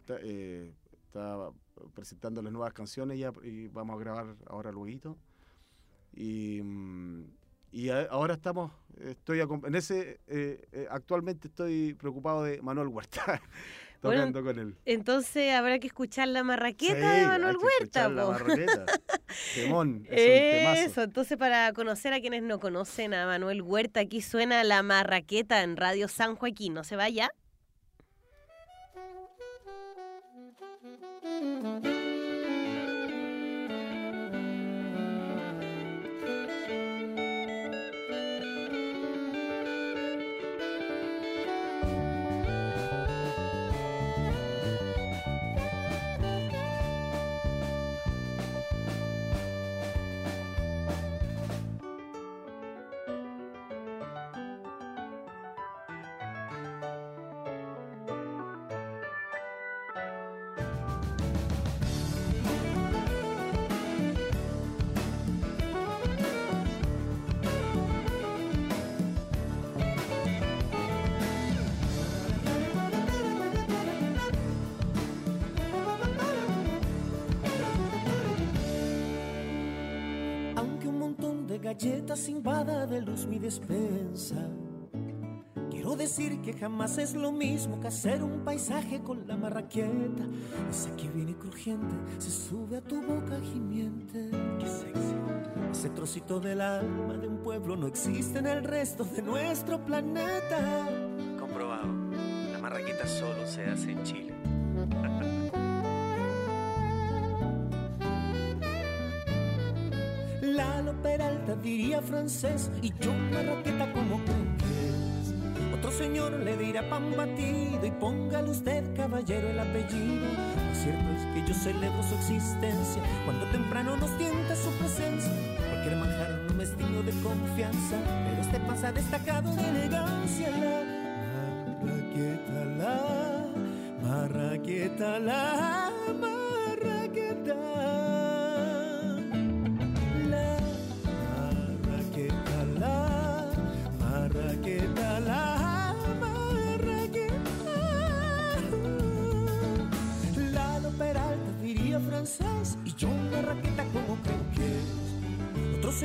Está, eh, presentando las nuevas canciones ya, y vamos a grabar ahora luego. Y, mm, y a- ahora estamos, estoy acom- en ese, eh, eh, actualmente estoy preocupado de Manuel Huerta, Bueno, tocando con él. Entonces habrá que escuchar la marraqueta Sí, de hay Manuel que Huerta. La. Marraqueta. Temón, es un temazo. Eso, entonces para conocer a quienes no conocen a Manuel Huerta, aquí suena la marraqueta en Radio San Joaquín, no se vaya. Galletas invada de luz mi despensa. Quiero decir que jamás es lo mismo que hacer un paisaje con la marraqueta. Esa que viene crujiente, se sube a tu boca gimiente. Qué sexy. Ese trocito del alma de un pueblo no existe en el resto de nuestro planeta. Comprobado. La marraqueta solo se hace en Chile. diría francés y yo marraqueta como creen que es. Otro señor le dirá pan batido y póngale usted caballero el apellido. Lo cierto es que yo celebro su existencia cuando temprano nos tienta su presencia. Cualquier manjar no me es digno de confianza, pero este pasa destacado en elegancia. La marraqueta, la marraqueta, la marraqueta.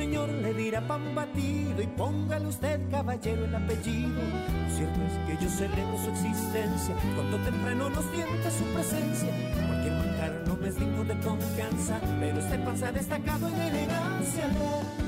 Señor le dirá pan batido y póngale usted caballero el apellido. Lo cierto es que yo celebro su existencia cuando temprano nos tienta su presencia. Cualquier manjar no me es digno de confianza, pero este panza destacado en elegancia.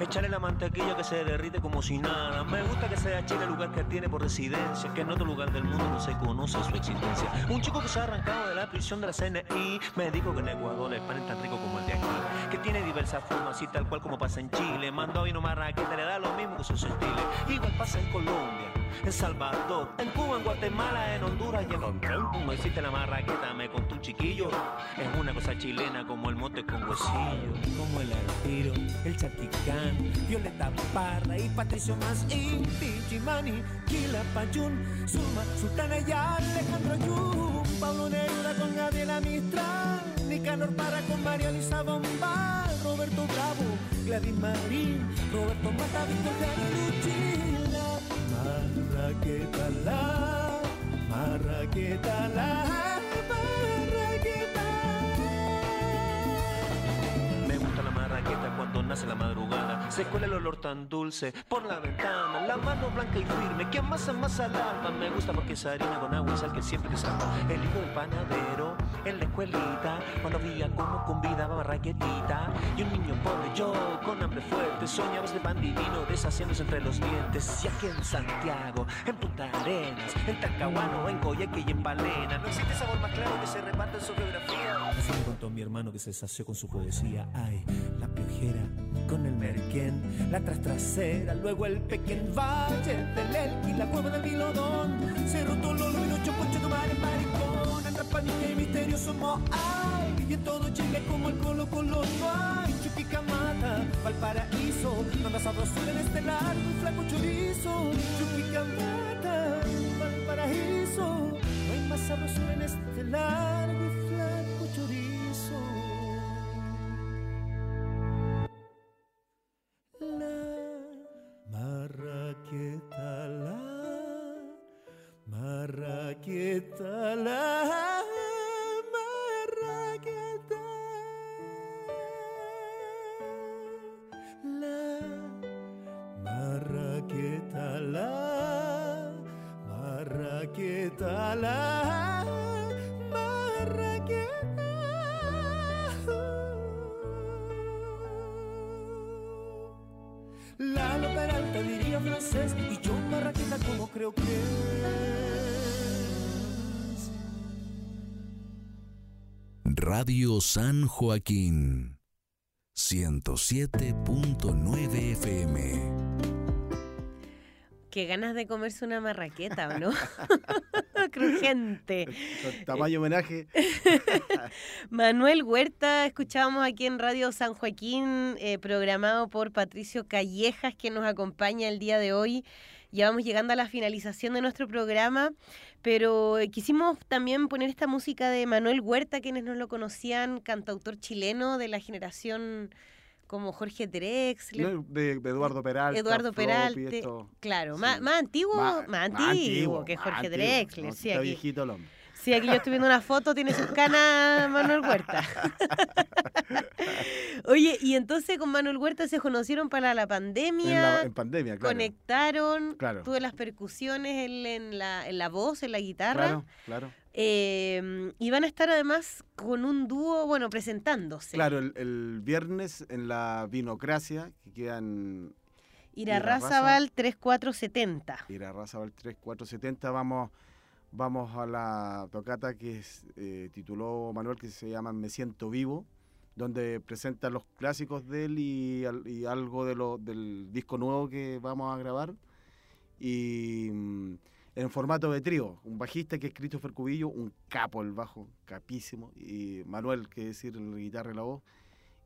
Echarle la mantequilla que se derrite como si nada. Me gusta que sea Chile el lugar que tiene por residencia. Que en otro lugar del mundo no se conoce su existencia. Un chico que se ha arrancado de la prisión de la CNI. Me dijo que en Ecuador el pan es tan rico como el de aquí. Que tiene diversas formas y tal cual como pasa en Chile. Mando vino marraqueta, le da lo mismo que sus estilos. Igual pasa en Colombia, en Salvador, en Cuba, en Guatemala, en Honduras y en Honduras. Como existe la marraqueta, me contó un chiquillo. Es una cosa chilena como el mote con huesillo. como el Altiro, el Chaticán, Violeta Parra y Patricio Más, Inti, Chimani, Kila Payún, Zulma, Sultana y Alejandro Ayun, Pablo Neruda con Gabriela Mistral, Nicanor Parra con María Luisa Bombal, Roberto Bravo, Gladys Marín, Roberto Mata, Víctor Jara, La marraqueta, la marraqueta, nace la madrugada. Se cuela el olor tan dulce por la ventana. La mano blanca y firme que amasa más al alma. Me gusta porque es harina con agua y sal que siempre te salva. El hijo del panadero en la escuelita. Cuando veía como convidaba marraquetita. Y un niño pobre, yo con hambre fuerte. Soñaba de pan divino deshaciéndose entre los dientes. Y aquí en Santiago, en Punta Arenas, en Talcahuano, en Coyeque y en Palena. No existe sabor más claro que se reparte en su geografía. Así me contó mi hermano que se sació con su poesía. Ay, la piojera con el merquén, la trastrasera, luego el pequeñ valle del Elqui, la cueva del Vilodón, Cerro Tololo y los Chococho, tomar el maricón, en Rapanilla y misterioso Moai, y en todo Chile como el Colo Colo no hay, Chuquicamata, Valparaíso, manda en este largo y flaco chorizo, Chuquicamata, Valparaíso, no hay más sabrosura en este largo marraqueta, la marraqueta, la Lalo Peralta diría francés y yo marraqueta como creo que es. Radio San Joaquín 107.9 FM. Qué ganas de comerse una marraqueta, ¿o no? Crujiente. Tamaño homenaje. Manuel Huerta, escuchábamos aquí en Radio San Joaquín, eh, programado por Patricio Callejas, que nos acompaña el día de hoy. Ya vamos llegando a la finalización de nuestro programa, pero eh, quisimos también poner esta música de Manuel Huerta, quienes no lo conocían, cantautor chileno de la generación como Jorge Drexler. ¿no? De, de Eduardo Peralta. Eduardo esto. claro, sí. más, más antiguo, Más- más, más antiguo, que Jorge antiguo. Drexler. No, sí, está aquí, viejito el hombre. Sí, aquí yo estoy viendo una foto, tiene sus canas Manuel Huerta. Oye, y entonces con Manuel Huerta se conocieron para la En, pandemia, la- en pandemia, claro. conectaron, Claro. tuve las percusiones en la, en la voz, en la guitarra. Claro, claro. eh, y van a estar además con un dúo, bueno, presentándose. Claro, el, el viernes en la Vinocracia, que queda en Irarrázaval 3470. Irarrázaval 3470, vamos, vamos a la tocata que es, eh, tituló Manuel, que se llama Me Siento Vivo, donde presenta los clásicos de él y, al- y algo de lo, del disco nuevo que vamos a grabar. Y mm, en formato de trío, un bajista que es Christopher Cubillo, un capo el bajo, capísimo, y Manuel, que es decir, la guitarra y la voz.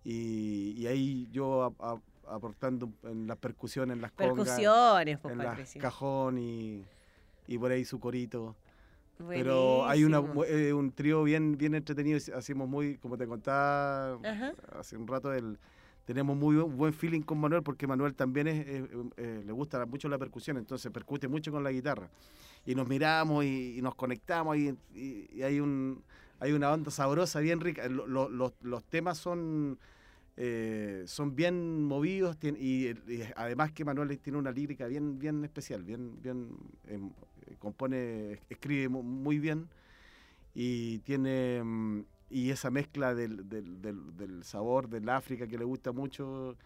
Y, y ahí yo a- a- aportando en las percusiones, en las congas, Percusiones, pues, en las cajón y, y por ahí su corito. Pero hay una, Buenísimo. eh, un trío bien, bien entretenido. Hacemos muy, como te contaba Ajá. hace un rato, el, tenemos muy buen, buen feeling con Manuel porque Manuel también es, eh, eh, le gusta mucho la percusión, entonces percute mucho con la guitarra. Y nos miramos y, y nos conectamos y, y- y hay un hay una onda sabrosa, bien rica. Lo- lo- los, los temas son eh, son bien movidos tien- y, y además que Manuel tiene una lírica bien bien especial, bien bien em, compone, escribe mu- muy bien y tiene y esa mezcla del, del, del- del sabor del África que le gusta mucho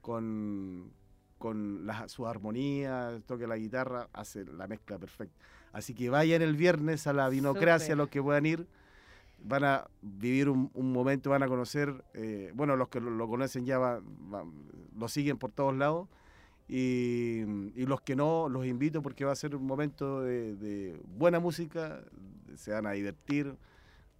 con, con la- su armonía, toque la guitarra, hace la mezcla perfecta. Así que vayan el viernes a la Vinocracia, Súper. los que puedan ir, van a vivir un, momento, van a conocer, eh, bueno, los que lo, conocen ya va- lo siguen por todos lados. Y, y los que no, los invito porque va a ser un momento de, de buena música, se van a divertir,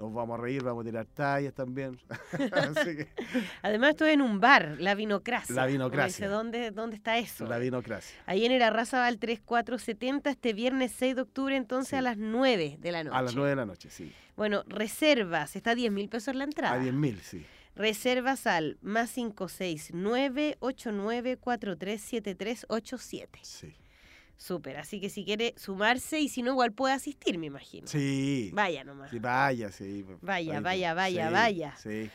nos vamos a reír, vamos a tirar tallas también. Así que Además, esto es en un bar, la Vinocracia. La Vinocracia. dice, ¿dónde, ¿Dónde está eso? la vinocracia. Ahí en Irarrázaval 3470, este viernes 6 de octubre, entonces Sí. a las 9 de la noche. A las 9 de la noche, sí. Bueno, reservas, está a 10 mil pesos la entrada. A 10.000, sí. Reservas al más 569-89437387. Sí. Súper, así que si quiere sumarse y si no, igual puede asistir, me imagino. Sí. Vaya nomás. Sí, vaya, sí. Vaya, vaya, vaya, sí, vaya. Sí.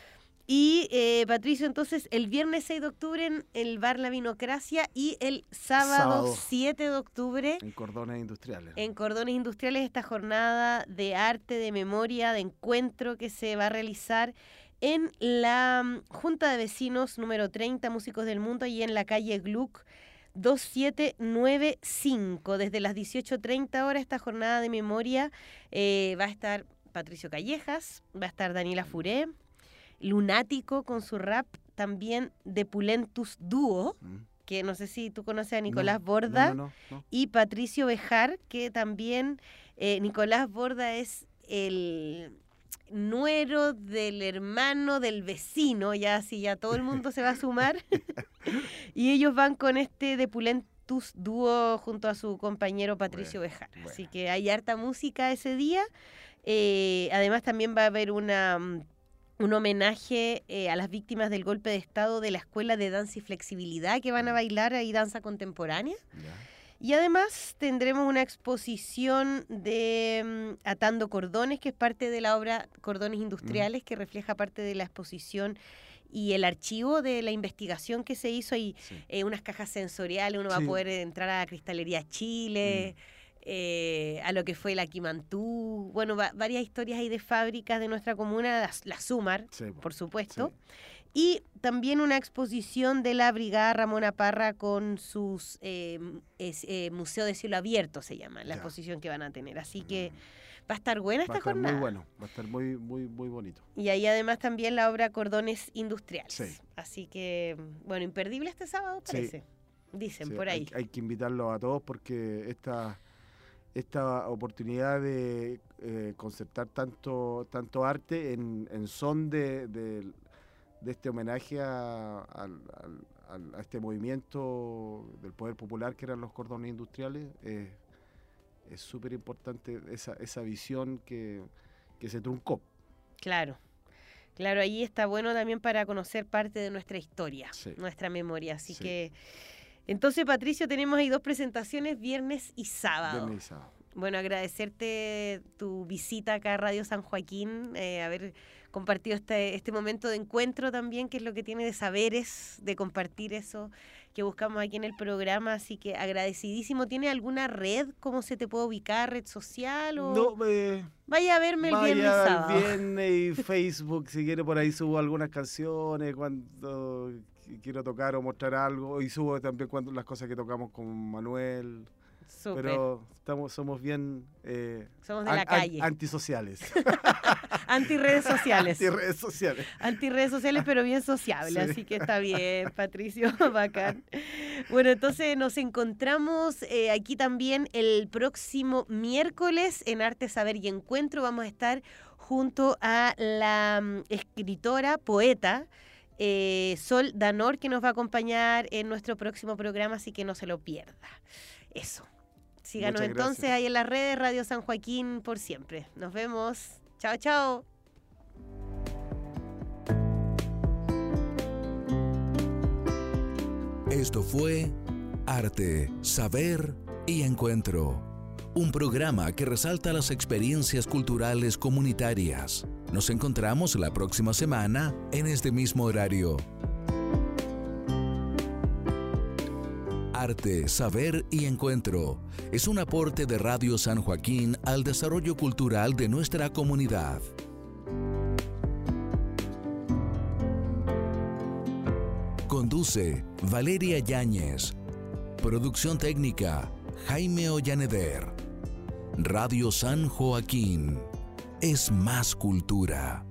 Y eh, Patricio, entonces el viernes 6 de octubre en el Bar La Vinocracia y el sábado, Sábado. 7 de octubre En cordones industriales. en Cordones Industriales esta jornada de arte, de memoria, de encuentro que se va a realizar en la mm, Junta de Vecinos número 30, Músicos del Mundo, y en la calle Gluck 2795. Desde las 18.30 horas esta jornada de memoria eh, va a estar Patricio Callejas, va a estar Daniela Furé, Lunático con su rap, también de Pulentus Dúo, Mm. que no sé si tú conoces a Nicolás No, Borda no, no. y Patricio Bejar, que también eh, Nicolás Borda es el nuero del hermano del vecino, ya así ya todo el mundo se va a sumar. y ellos van con este de Pulentus dúo junto a su compañero Patricio Bueno, Bejar. bueno. Así que hay harta música ese día. Eh, además también va a haber una mm, un homenaje eh, a las víctimas del golpe de Estado de la Escuela de Danza y Flexibilidad que van a bailar ahí danza contemporánea. Y además tendremos una exposición de mm, Atando Cordones, que es parte de la obra Cordones Industriales, que refleja parte de la exposición y el archivo de la investigación que se hizo. Hay Sí. eh, unas cajas sensoriales, uno va a. Mm. poder entrar a Cristalería Chile, eh, a lo que fue la Quimantú, bueno, va- varias historias ahí de fábricas de nuestra comuna, la, la Sumar, Sí, por supuesto. Sí. Y también una exposición de la Brigada Ramona Parra con sus eh, es, eh, Museo de Cielo Abierto, se llama, la Ya. exposición que van a tener. Así que va a estar buena Va a esta estar jornada. muy bueno, va a estar muy, muy, muy bonito. Y ahí además también la obra Cordones Industriales. Sí. Así que, bueno, imperdible este sábado, Sí. parece. Dicen Sí, por ahí. Hay, hay que invitarlos a todos porque esta, esta oportunidad de eh, concertar tanto, tanto arte en, en son de, de- de este homenaje a, al- a este movimiento del poder popular que eran los cordones industriales, eh, es súper importante esa, esa visión que, que se truncó. Claro. Claro, ahí está bueno también para conocer parte de nuestra historia, Sí. nuestra memoria. Así Sí. que, entonces, Patricio, tenemos ahí dos presentaciones, viernes y sábado. Viernes y sábado. Bueno, agradecerte tu visita acá a Radio San Joaquín, eh, haber compartido este, este momento de encuentro también, que es lo que tiene de saberes, de compartir eso que buscamos aquí en el programa. Así que agradecidísimo. ¿Tiene alguna red? ¿Cómo se te puede ubicar? ¿Red social? O... No, eh, Vaya a verme el viernes y Vaya sábado. viernes y Facebook, si quiere por ahí subo algunas canciones cuando qui- quiero tocar o mostrar algo. Y subo también cuando las cosas que tocamos con Manuel. Súper. Pero estamos, somos bien eh, Somos de an- la an- calle. antisociales. Anti-redes sociales. Antirredes sociales. Anti-redes sociales, pero bien sociable, Sí. así que está bien, Patricio, bacán. Bueno, entonces nos encontramos eh, aquí también el próximo miércoles en Arte, Saber y Encuentro. Vamos a estar junto a la mm, escritora, poeta, eh, Sol Danor, que nos va a acompañar en nuestro próximo programa, así que no se lo pierda. Eso. Síganos Muchas entonces gracias. ahí en las redes Radio San Joaquín por siempre. Nos vemos. Chao, chao. Esto fue Arte, Saber y Encuentro, un programa que resalta las experiencias culturales comunitarias. Nos encontramos la próxima semana en este mismo horario. Arte, Saber y Encuentro es un aporte de Radio San Joaquín al desarrollo cultural de nuestra comunidad. Conduce Valeria Yáñez. Producción técnica Jaime Ollaneder. Radio San Joaquín es más cultura.